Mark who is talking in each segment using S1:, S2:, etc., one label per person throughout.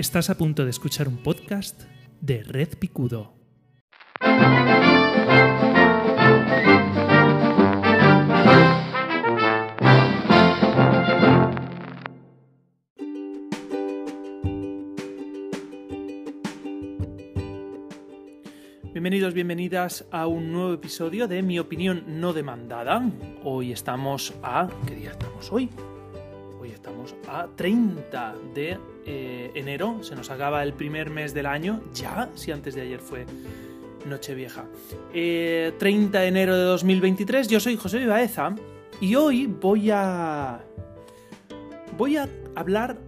S1: Estás a punto de escuchar un podcast de Red Picudo. Bienvenidos, bienvenidas a un nuevo episodio de Mi opinión no demandada. Hoy estamos a... ¿Qué día estamos hoy? Hoy estamos a 30 de eh, enero. Se nos acaba el primer mes del año. Ya, si antes de ayer fue Nochevieja. Eh, 30 de enero de 2023. Yo soy José Vivaeza. Y hoy voy a... Voy a hablar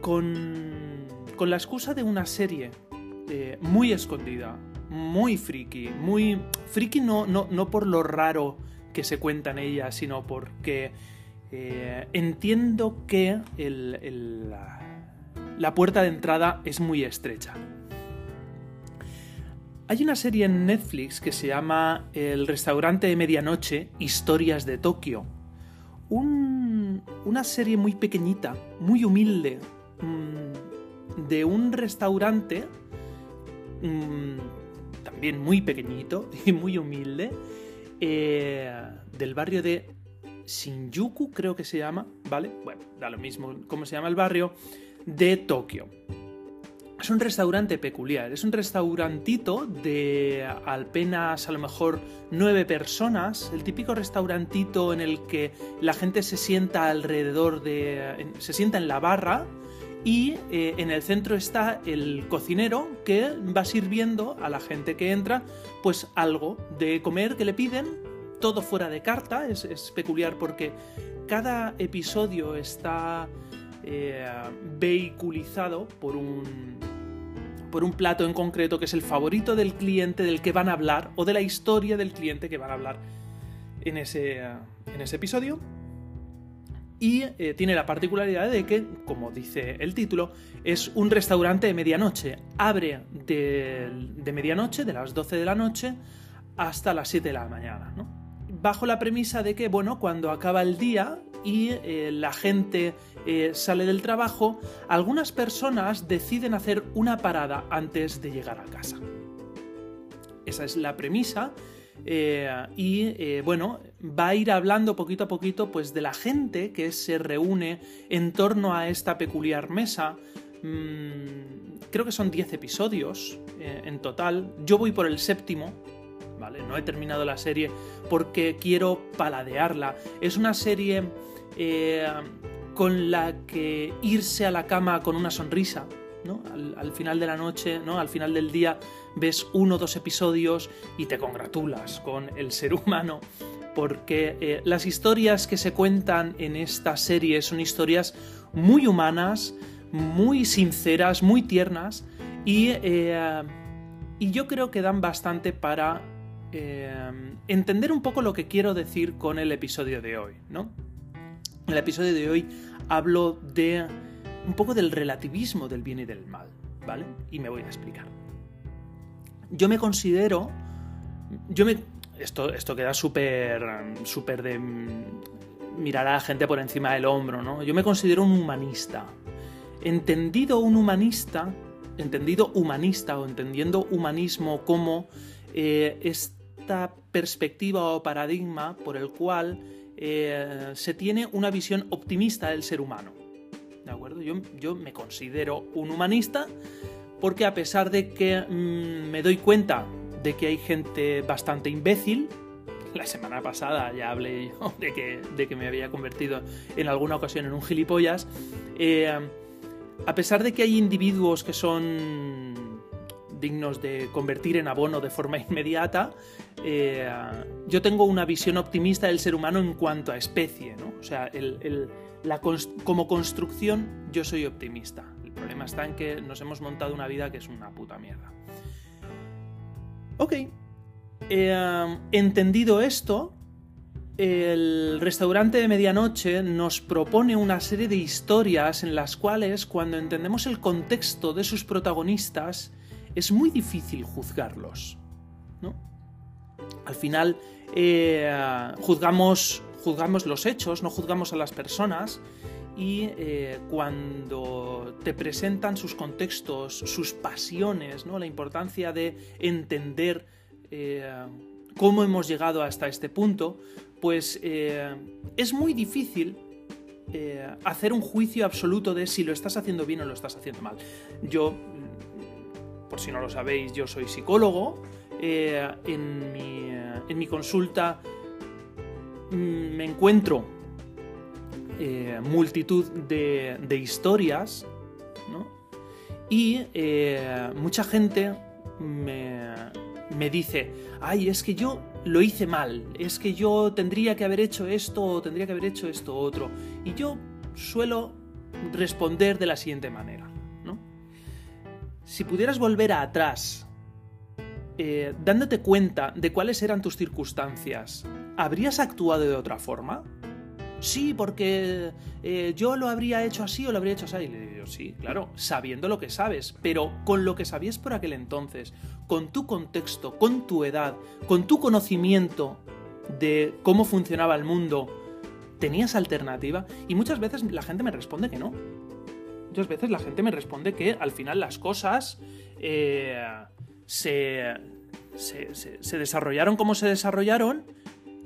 S1: con... Con la excusa de una serie eh, muy escondida, muy friki, muy... Friki no, no, no por lo raro que se cuenta en ella, sino porque eh, entiendo que la, la puerta de entrada es muy estrecha. Hay una serie en Netflix que se llama El restaurante de medianoche, Historias de Tokio. una serie muy pequeñita, muy humilde, mm, de un restaurante mm, también muy pequeñito y muy humilde, eh, del barrio de Shinjuku, creo que se llama, ¿vale? Bueno, da lo mismo cómo se llama el barrio, de Tokio. Es un restaurante peculiar, es un restaurantito de apenas a lo mejor nueve personas, el típico restaurantito en el que la gente se sienta alrededor de... se sienta en la barra y eh, en el centro está el cocinero que va sirviendo a la gente que entra pues algo de comer que le piden todo fuera de carta, es, peculiar porque cada episodio está eh, vehiculizado por un, por un plato en concreto que es el favorito del cliente del que van a hablar o de la historia del cliente que van a hablar en ese, en ese episodio. Y eh, tiene la particularidad de que, como dice el título, es un restaurante de medianoche. Abre de, de medianoche, de las 12 de la noche, hasta las 7 de la mañana. ¿no? Bajo la premisa de que, bueno, cuando acaba el día y eh, la gente eh, sale del trabajo, algunas personas deciden hacer una parada antes de llegar a casa. Esa es la premisa. Eh, y bueno, va a ir hablando poquito a poquito pues de la gente que se reúne en torno a esta peculiar mesa. Mm, creo que son 10 episodios en total. Yo voy por el séptimo, no he terminado la serie porque quiero paladearla. Es una serie eh, con la que irse a la cama con una sonrisa, ¿no? Al, final de la noche, ¿no? Al final del día ves uno o dos episodios y te congratulas con el ser humano porque eh, las historias que se cuentan en esta serie son historias muy humanas, muy sinceras, muy tiernas y, eh, y yo creo que dan bastante para Em, entender un poco lo que quiero decir con el episodio de hoy, ¿no? En el episodio de hoy hablo de un poco del relativismo del bien y del mal, ¿vale? Y me voy a explicar. Yo me considero. Yo me. Esto, esto queda súper. súper de. mirar a la gente por encima del hombro, ¿no? Yo me considero un humanista. Entendido un humanista. Entendido humanista o entendiendo humanismo como eh, perspectiva o paradigma por el cual eh, se tiene una visión optimista del ser humano. ¿De acuerdo? Yo, yo me considero un humanista porque a pesar de que mm, me doy cuenta de que hay gente bastante imbécil, la semana pasada ya hablé yo de que, de que me había convertido en alguna ocasión en un gilipollas, eh, a pesar de que hay individuos que son dignos de convertir en abono de forma inmediata, eh, yo tengo una visión optimista del ser humano en cuanto a especie, ¿no? O sea, como construcción yo soy optimista. El problema está en que nos hemos montado una vida que es una puta mierda. Ok. Eh, entendido esto, el restaurante de medianoche nos propone una serie de historias en las cuales, cuando entendemos el contexto de sus protagonistas, es muy difícil juzgarlos. ¿no? Al final, eh, juzgamos, juzgamos los hechos, no juzgamos a las personas. y eh, cuando te presentan sus contextos, sus pasiones, ¿no? la importancia de entender eh, cómo hemos llegado hasta este punto, pues eh, es muy difícil hacer un juicio absoluto de si lo estás haciendo bien o lo estás haciendo mal. Yo, si no lo sabéis, yo soy psicólogo. en, mi, en mi consulta mm, me encuentro eh, multitud de, historias, ¿no? Y eh, mucha gente me, me dice, ay, es que yo lo hice mal, es que yo tendría que haber hecho esto o tendría que haber hecho esto otro. Y yo suelo responder de la siguiente manera. Si pudieras volver a atrás, eh, dándote cuenta de cuáles eran tus circunstancias, ¿habrías actuado de otra forma? sí, porque eh, yo lo habría hecho así o lo habría hecho así. Y le digo, sí, claro, sabiendo lo que sabes, pero con lo que sabías por aquel entonces, con tu contexto, con tu edad, con tu conocimiento de cómo funcionaba el mundo, ¿tenías alternativa? Y muchas veces la gente me responde que no. Muchas veces la gente me responde que al final las cosas eh, se, se desarrollaron como se desarrollaron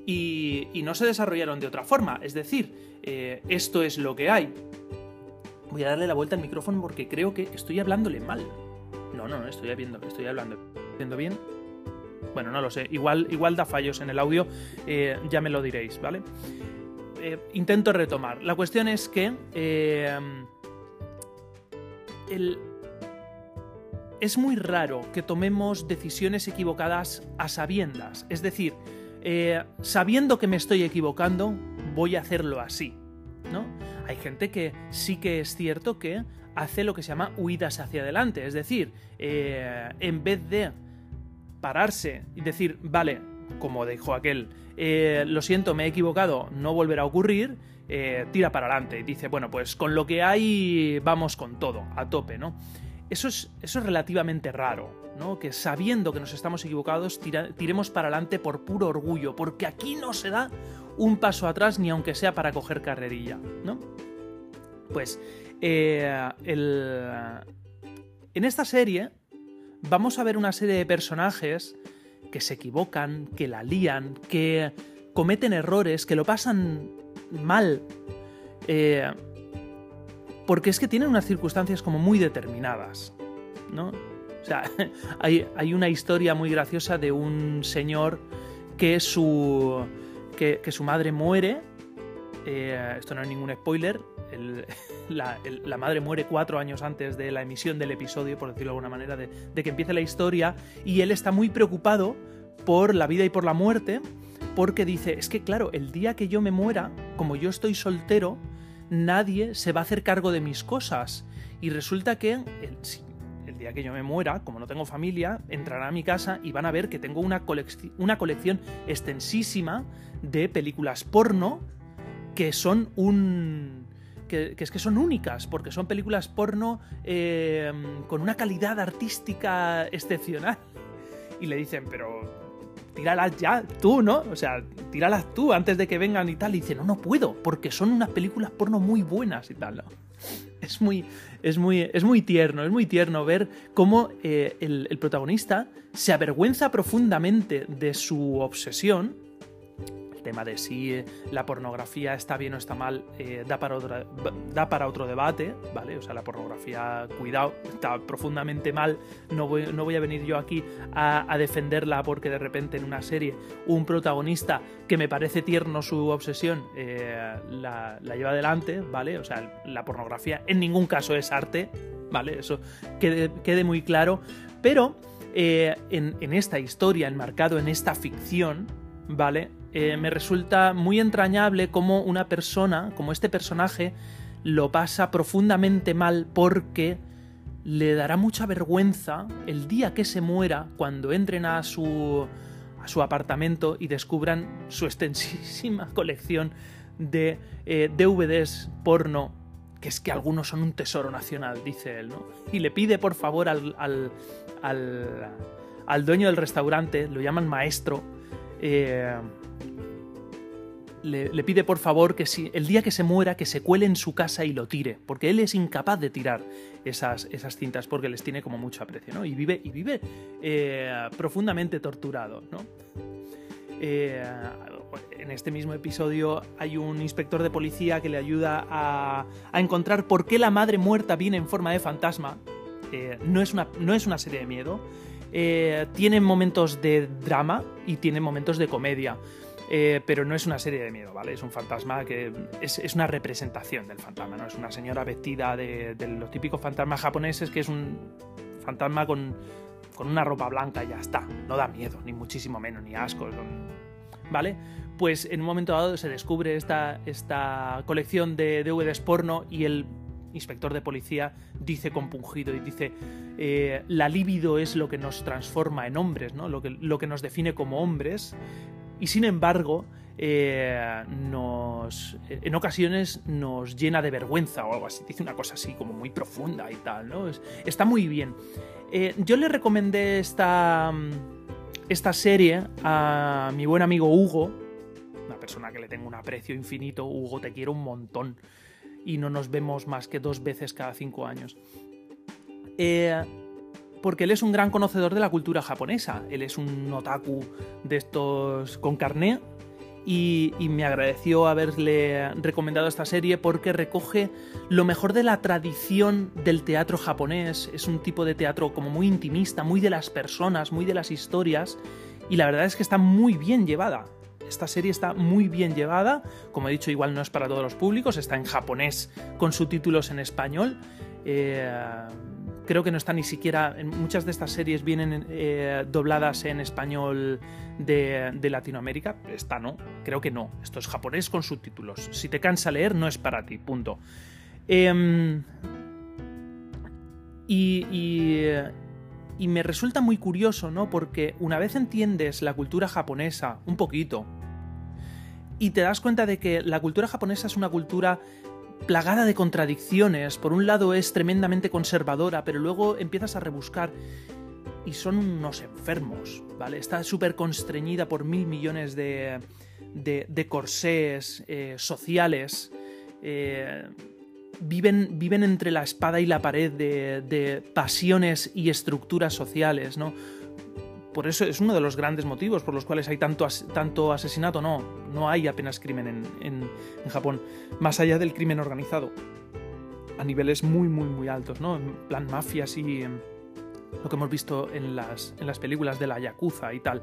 S1: y, no se desarrollaron de otra forma. Es decir, eh, esto es lo que hay. Voy a darle la vuelta al micrófono porque creo que estoy hablándole mal. No, no, no, estoy, viendo, estoy hablando. ¿Haciendo bien? Bueno, no lo sé. Igual, igual da fallos en el audio, eh, ya me lo diréis, ¿vale? Intento retomar. La cuestión es que es muy raro que tomemos decisiones equivocadas a sabiendas. Es decir, eh, sabiendo que me estoy equivocando, voy a hacerlo así, ¿no? Hay gente que sí que es cierto que hace lo que se llama huidas hacia adelante, es decir, eh, en vez de pararse y decir, vale, como dijo aquel, eh, lo siento, me he equivocado, no volverá a ocurrir, tira para adelante y dice, bueno, pues con lo que hay vamos con todo, a tope, ¿no? Eso es, eso es relativamente raro, ¿no? Que sabiendo que nos estamos equivocados, tiremos para adelante por puro orgullo, porque aquí no se da un paso atrás ni aunque sea para coger carrerilla, ¿no? Pues, eh, en esta serie vamos a ver una serie de personajes que se equivocan, que la lían, que cometen errores, que lo pasan mal. Eh, porque es que tienen unas circunstancias como muy determinadas, ¿no? O sea, hay, una historia muy graciosa de un señor que su, que, su madre muere. Eh, esto no es ningún spoiler. la, madre muere cuatro años antes de la emisión del episodio, por decirlo de alguna manera, de, que empiece la historia. Y él está muy preocupado por la vida y por la muerte. Porque dice, es que claro, el día que yo me muera, como yo estoy soltero, nadie se va a hacer cargo de mis cosas. Y resulta que el, día que yo me muera, como no tengo familia, entrará a mi casa y van a ver que tengo una colección extensísima de películas porno que son un... Que, es que son únicas, porque son películas porno eh, con una calidad artística excepcional. Y le dicen, pero tíralas ya, tú, ¿no? O sea, tíralas tú antes de que vengan y tal. Y dice, no, no puedo, porque son unas películas porno muy buenas y tal. Es muy, es muy, es muy tierno, es muy tierno ver cómo eh, el protagonista se avergüenza profundamente de su obsesión tema de si eh, la pornografía está bien o está mal eh, da, para da para otro debate, ¿vale? O sea, la pornografía, cuidado, está profundamente mal. No voy, no voy a venir yo aquí a, defenderla porque de repente en una serie un protagonista que me parece tierno su obsesión eh, la, lleva adelante, ¿vale? O sea, la pornografía en ningún caso es arte, ¿vale? Eso quede, quede muy claro. Pero en, en esta historia, enmarcado en esta ficción, ¿vale? Eh, me resulta muy entrañable como una persona, como este personaje, lo pasa profundamente mal porque le dará mucha vergüenza el día que se muera cuando entren a su, a su apartamento y descubran su extensísima colección de eh, DVDs porno, que es que algunos son un tesoro nacional, dice él, ¿no? Y le pide por favor al, al, al, dueño del restaurante, lo llaman maestro, eh, le, pide por favor que si el día que se muera que se cuele en su casa y lo tire, porque él es incapaz de tirar esas, esas cintas porque les tiene como mucho aprecio, ¿no? Y vive, y vive eh, profundamente torturado, ¿no? Eh, en este mismo episodio hay un inspector de policía que le ayuda a, encontrar por qué la madre muerta viene en forma de fantasma. Eh, no, es una, no es una serie de miedo. tiene momentos de drama y tiene momentos de comedia. Eh, pero no es una serie de miedo, ¿vale? Es un fantasma que es, una representación del fantasma, ¿no? Es una señora vestida de, los típicos fantasmas japoneses que es un fantasma con, una ropa blanca y ya está. No da miedo, ni muchísimo menos, ni asco, ¿vale? Pues en un momento dado se descubre esta, esta colección de DVDs porno y el inspector de policía dice compungido y dice eh, la libido es lo que nos transforma en hombres, ¿no? Lo que, lo que nos define como hombres y sin embargo eh, nos, en ocasiones nos llena de vergüenza o algo así. Dice una cosa así como muy profunda y tal, ¿no? está muy bien. Eh, yo le recomendé esta, esta serie a mi buen amigo Hugo, una persona que le tengo un aprecio infinito. Hugo, te quiero un montón. Y no nos vemos más que dos veces cada cinco años. Eh, porque él es un gran conocedor de la cultura japonesa. Él es un otaku de estos con carné y, me agradeció haberle recomendado esta serie porque recoge lo mejor de la tradición del teatro japonés. Es un tipo de teatro como muy intimista, muy de las personas, muy de las historias y la verdad es que está muy bien llevada. Esta serie está muy bien llevada, como he dicho, igual no es para todos los públicos, está en japonés con subtítulos en español. Eh, creo que no está ni siquiera. Muchas de estas series vienen eh, dobladas en español de, Latinoamérica. Esta no, creo que no. Esto es japonés con subtítulos. Si te cansa leer, no es para ti, punto. Em, y, y me resulta muy curioso, ¿no? Porque una vez entiendes la cultura japonesa un poquito y te das cuenta de que la cultura japonesa es una cultura plagada de contradicciones. Por un lado es tremendamente conservadora, pero luego empiezas a rebuscar y son unos enfermos, ¿vale? Está súper constreñida por mil millones de, de, corsés eh, sociales. Eh, viven, viven entre la espada y la pared de, de pasiones y estructuras sociales, ¿no? Por eso es uno de los grandes motivos por los cuales hay tanto, tanto asesinato. No, no hay apenas crimen en, en, Japón, más allá del crimen organizado, a niveles muy, muy, muy altos, ¿no? En plan mafias y em, lo que hemos visto en las, en las películas de la Yakuza y tal.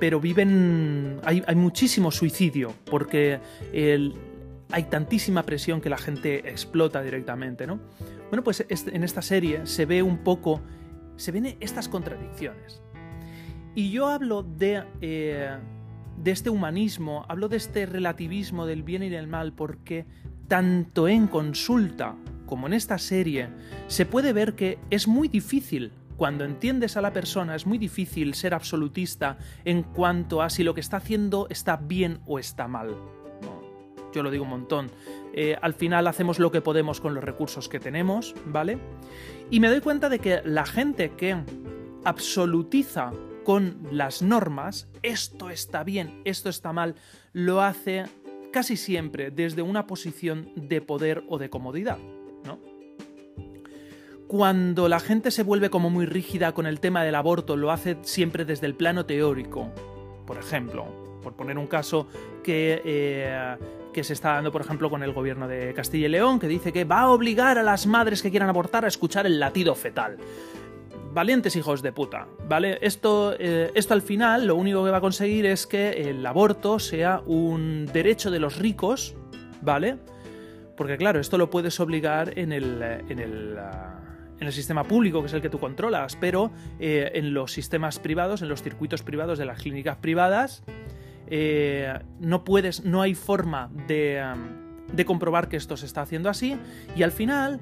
S1: Pero viven. Hay, hay muchísimo suicidio, porque hay tantísima presión que la gente explota directamente, ¿no? Bueno, pues en esta serie se ve un poco. Se ven estas contradicciones. Y yo hablo de, eh, de este humanismo, hablo de este relativismo del bien y del mal, porque tanto en consulta como en esta serie se puede ver que es muy difícil cuando entiendes a la persona es muy difícil ser absolutista en cuanto a si lo que está haciendo está bien o está mal. yo lo digo un montón. Eh, al final hacemos lo que podemos con los recursos que tenemos, ¿vale? Y me doy cuenta de que la gente que absolutiza con las normas, esto está bien, esto está mal, lo hace casi siempre desde una posición de poder o de comodidad, ¿no? Cuando la gente se vuelve como muy rígida con el tema del aborto, lo hace siempre desde el plano teórico. Por ejemplo, por poner un caso que, eh, que se está dando, por ejemplo, con el gobierno de Castilla y León, que dice que va a obligar a las madres que quieran abortar a escuchar el latido fetal valientes hijos de puta, ¿vale? Esto, eh, esto al final lo único que va a conseguir es que el aborto sea un derecho de los ricos, ¿vale? Porque claro, esto lo puedes obligar en el, en el, ah, en el sistema público, que es el que tú controlas, pero eh, en los sistemas privados, en los circuitos privados de las clínicas privadas, eh, no puedes, no hay forma de... de comprobar que esto se está haciendo así y al final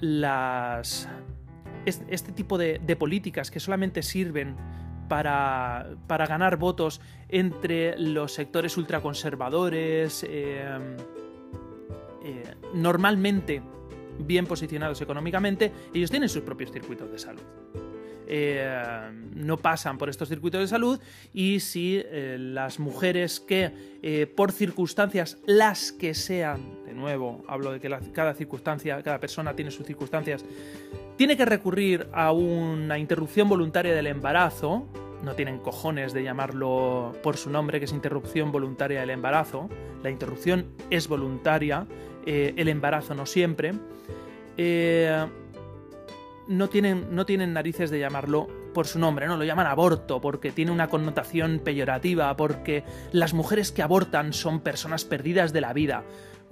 S1: las, este tipo de, políticas que solamente sirven para, ganar votos entre los sectores ultraconservadores, eh, eh, normalmente bien posicionados económicamente, ellos tienen sus propios circuitos de salud. eh, no pasan por estos circuitos de salud y si eh, las mujeres que por circunstancias, las que sean, de nuevo, hablo de que cada circunstancia, cada persona tiene sus circunstancias, tiene que recurrir a una interrupción voluntaria del embarazo, no tienen cojones de llamarlo por su nombre, que es interrupción voluntaria del embarazo, la interrupción es voluntaria, el embarazo no siempre, no tienen, no tienen narices de llamarlo por su nombre, ¿no? Lo llaman aborto porque tiene una connotación peyorativa, porque las mujeres que abortan son personas perdidas de la vida,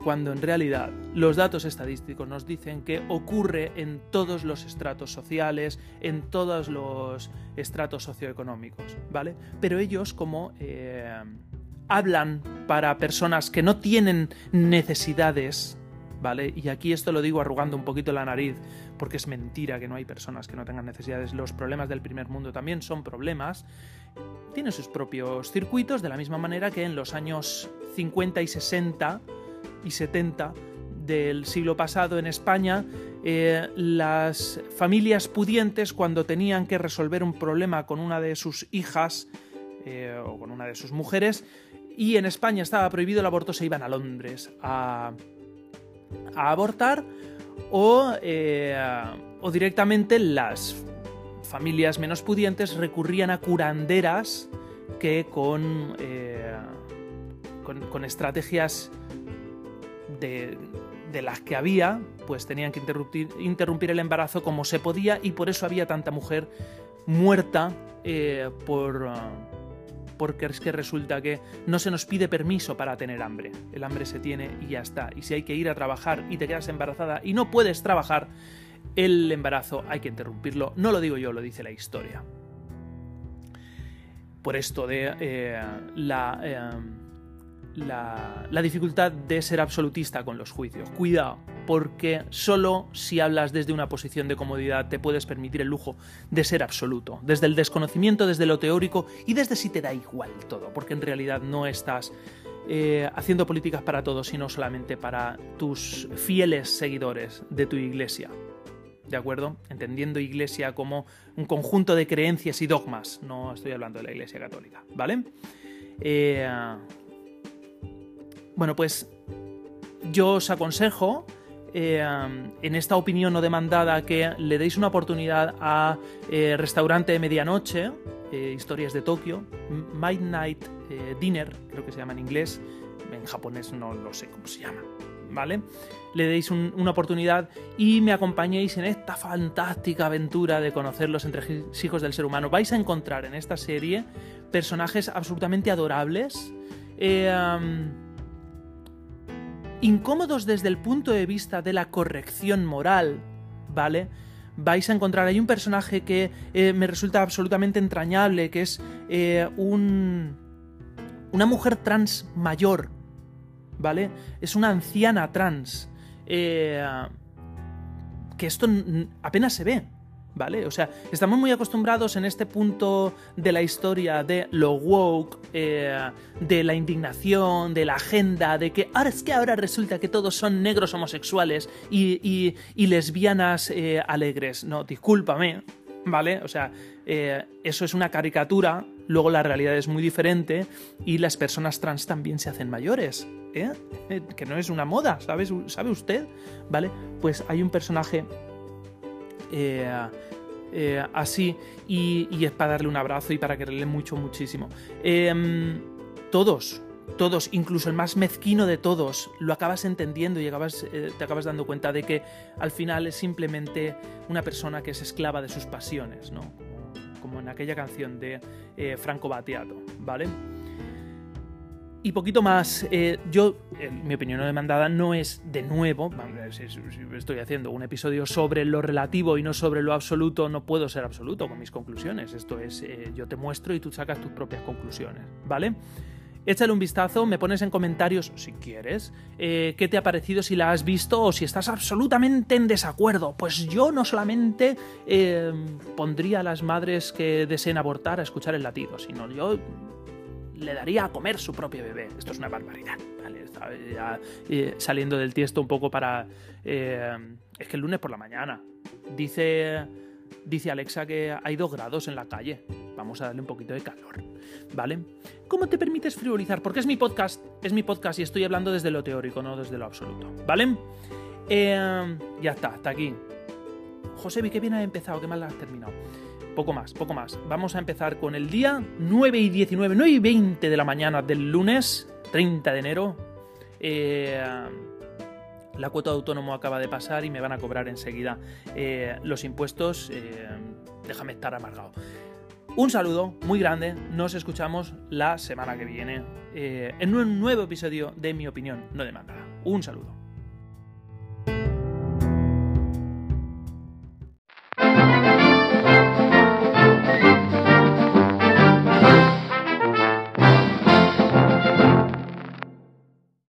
S1: cuando en realidad los datos estadísticos nos dicen que ocurre en todos los estratos sociales, en todos los estratos socioeconómicos, ¿vale? Pero ellos como eh, hablan para personas que no tienen necesidades, ¿vale? Y aquí esto lo digo arrugando un poquito la nariz, porque es mentira que no hay personas que no tengan necesidades. Los problemas del primer mundo también son problemas. Tienen sus propios circuitos, de la misma manera que en los años 50 y 60 y 70 del siglo pasado en España, eh, las familias pudientes, cuando tenían que resolver un problema con una de sus hijas eh, o con una de sus mujeres, y en España estaba prohibido el aborto, se iban a Londres a a abortar eh, o, directamente las familias menos pudientes recurrían a curanderas que con, con, estrategias de, las que había, pues tenían que interrumpir, el embarazo como se podía y por eso había tanta mujer muerta eh, por porque es que resulta que no se nos pide permiso para tener hambre. El hambre se tiene y ya está. Y si hay que ir a trabajar y te quedas embarazada y no puedes trabajar, el embarazo hay que interrumpirlo. No lo digo yo, lo dice la historia. Por esto de eh, la... Eh, la, dificultad de ser absolutista con los juicios. Cuidado, porque solo si hablas desde una posición de comodidad te puedes permitir el lujo de ser absoluto, desde el desconocimiento, desde lo teórico y desde si te da igual todo, porque en realidad no estás eh, haciendo políticas para todos, sino solamente para tus fieles seguidores de tu iglesia. ¿De acuerdo? Entendiendo iglesia como un conjunto de creencias y dogmas. No estoy hablando de la iglesia católica, ¿vale? Eh, bueno, pues yo os aconsejo eh, en esta opinión no demandada que le deis una oportunidad a eh, Restaurante de Medianoche, eh, Historias de Tokio, Midnight Dinner, creo que se llama en inglés, en japonés no lo sé cómo se llama, ¿vale? Le deis una oportunidad y me acompañéis en esta fantástica aventura de conocer los entresijos del ser humano. Vais a encontrar en esta serie personajes absolutamente adorables incómodos desde el punto de vista de la corrección moral, ¿vale? Vais a encontrar ahí un personaje que eh, me resulta absolutamente entrañable, que es eh, un... una mujer trans mayor, ¿vale? Es una anciana trans. Eh, que esto apenas se ve, ¿vale? O sea, estamos muy acostumbrados en este punto de la historia de lo woke, eh, de la indignación, de la agenda, de que ahora es que ahora resulta que todos son negros homosexuales y, lesbianas eh, alegres. No, discúlpame, ¿vale? O sea, eh, eso es una caricatura, luego la realidad es muy diferente y las personas trans también se hacen mayores. ¿eh? Que no es una moda, ¿sabes? ¿sabe usted? ¿Vale? Pues hay un personaje eh, eh, así y, es para darle un abrazo y para quererle mucho, muchísimo. Em, todos, todos, incluso el más mezquino de todos, lo acabas entendiendo y eh, te acabas dando cuenta de que al final es simplemente una persona que es esclava de sus pasiones, ¿no? Como en aquella canción de Franco Battiato, ¿vale? Y poquito más, eh, yo, en mi opinión no demandada, no es de nuevo, si, estoy haciendo un episodio sobre lo relativo y no sobre lo absoluto, no puedo ser absoluto con mis conclusiones. Esto es, eh, yo te muestro y tú sacas tus propias conclusiones, ¿vale? Échale un vistazo, me pones en comentarios, si quieres, eh, qué te ha parecido, si la has visto o si estás absolutamente en desacuerdo. Pues yo no solamente pondría a las madres que deseen abortar a escuchar el latido, sino yo le daría a comer su propio bebé. Esto es una barbaridad. ¿vale? ya, eh, saliendo del tiesto un poco para... Eh, es que el lunes por la mañana. Dice, Dice Alexa que hay dos grados en la calle. Vamos a darle un poquito de calor, ¿vale? ¿Cómo te permites frivolizar? Porque es mi podcast, es mi podcast y estoy hablando desde lo teórico, no desde lo absoluto, ¿vale? Eh, ya está, hasta aquí. José, qué bien has empezado, qué mal has terminado. Poco más, poco más. Vamos a empezar con el día 9 y 19, 9 y 20 de la mañana del lunes 30 de enero. Eh, la cuota de autónomo acaba de pasar y me van a cobrar enseguida eh, los impuestos. Eh, déjame estar amargado. Un saludo muy grande, nos escuchamos la semana que viene en un nuevo episodio de Mi Opinión No Demanda. Un saludo.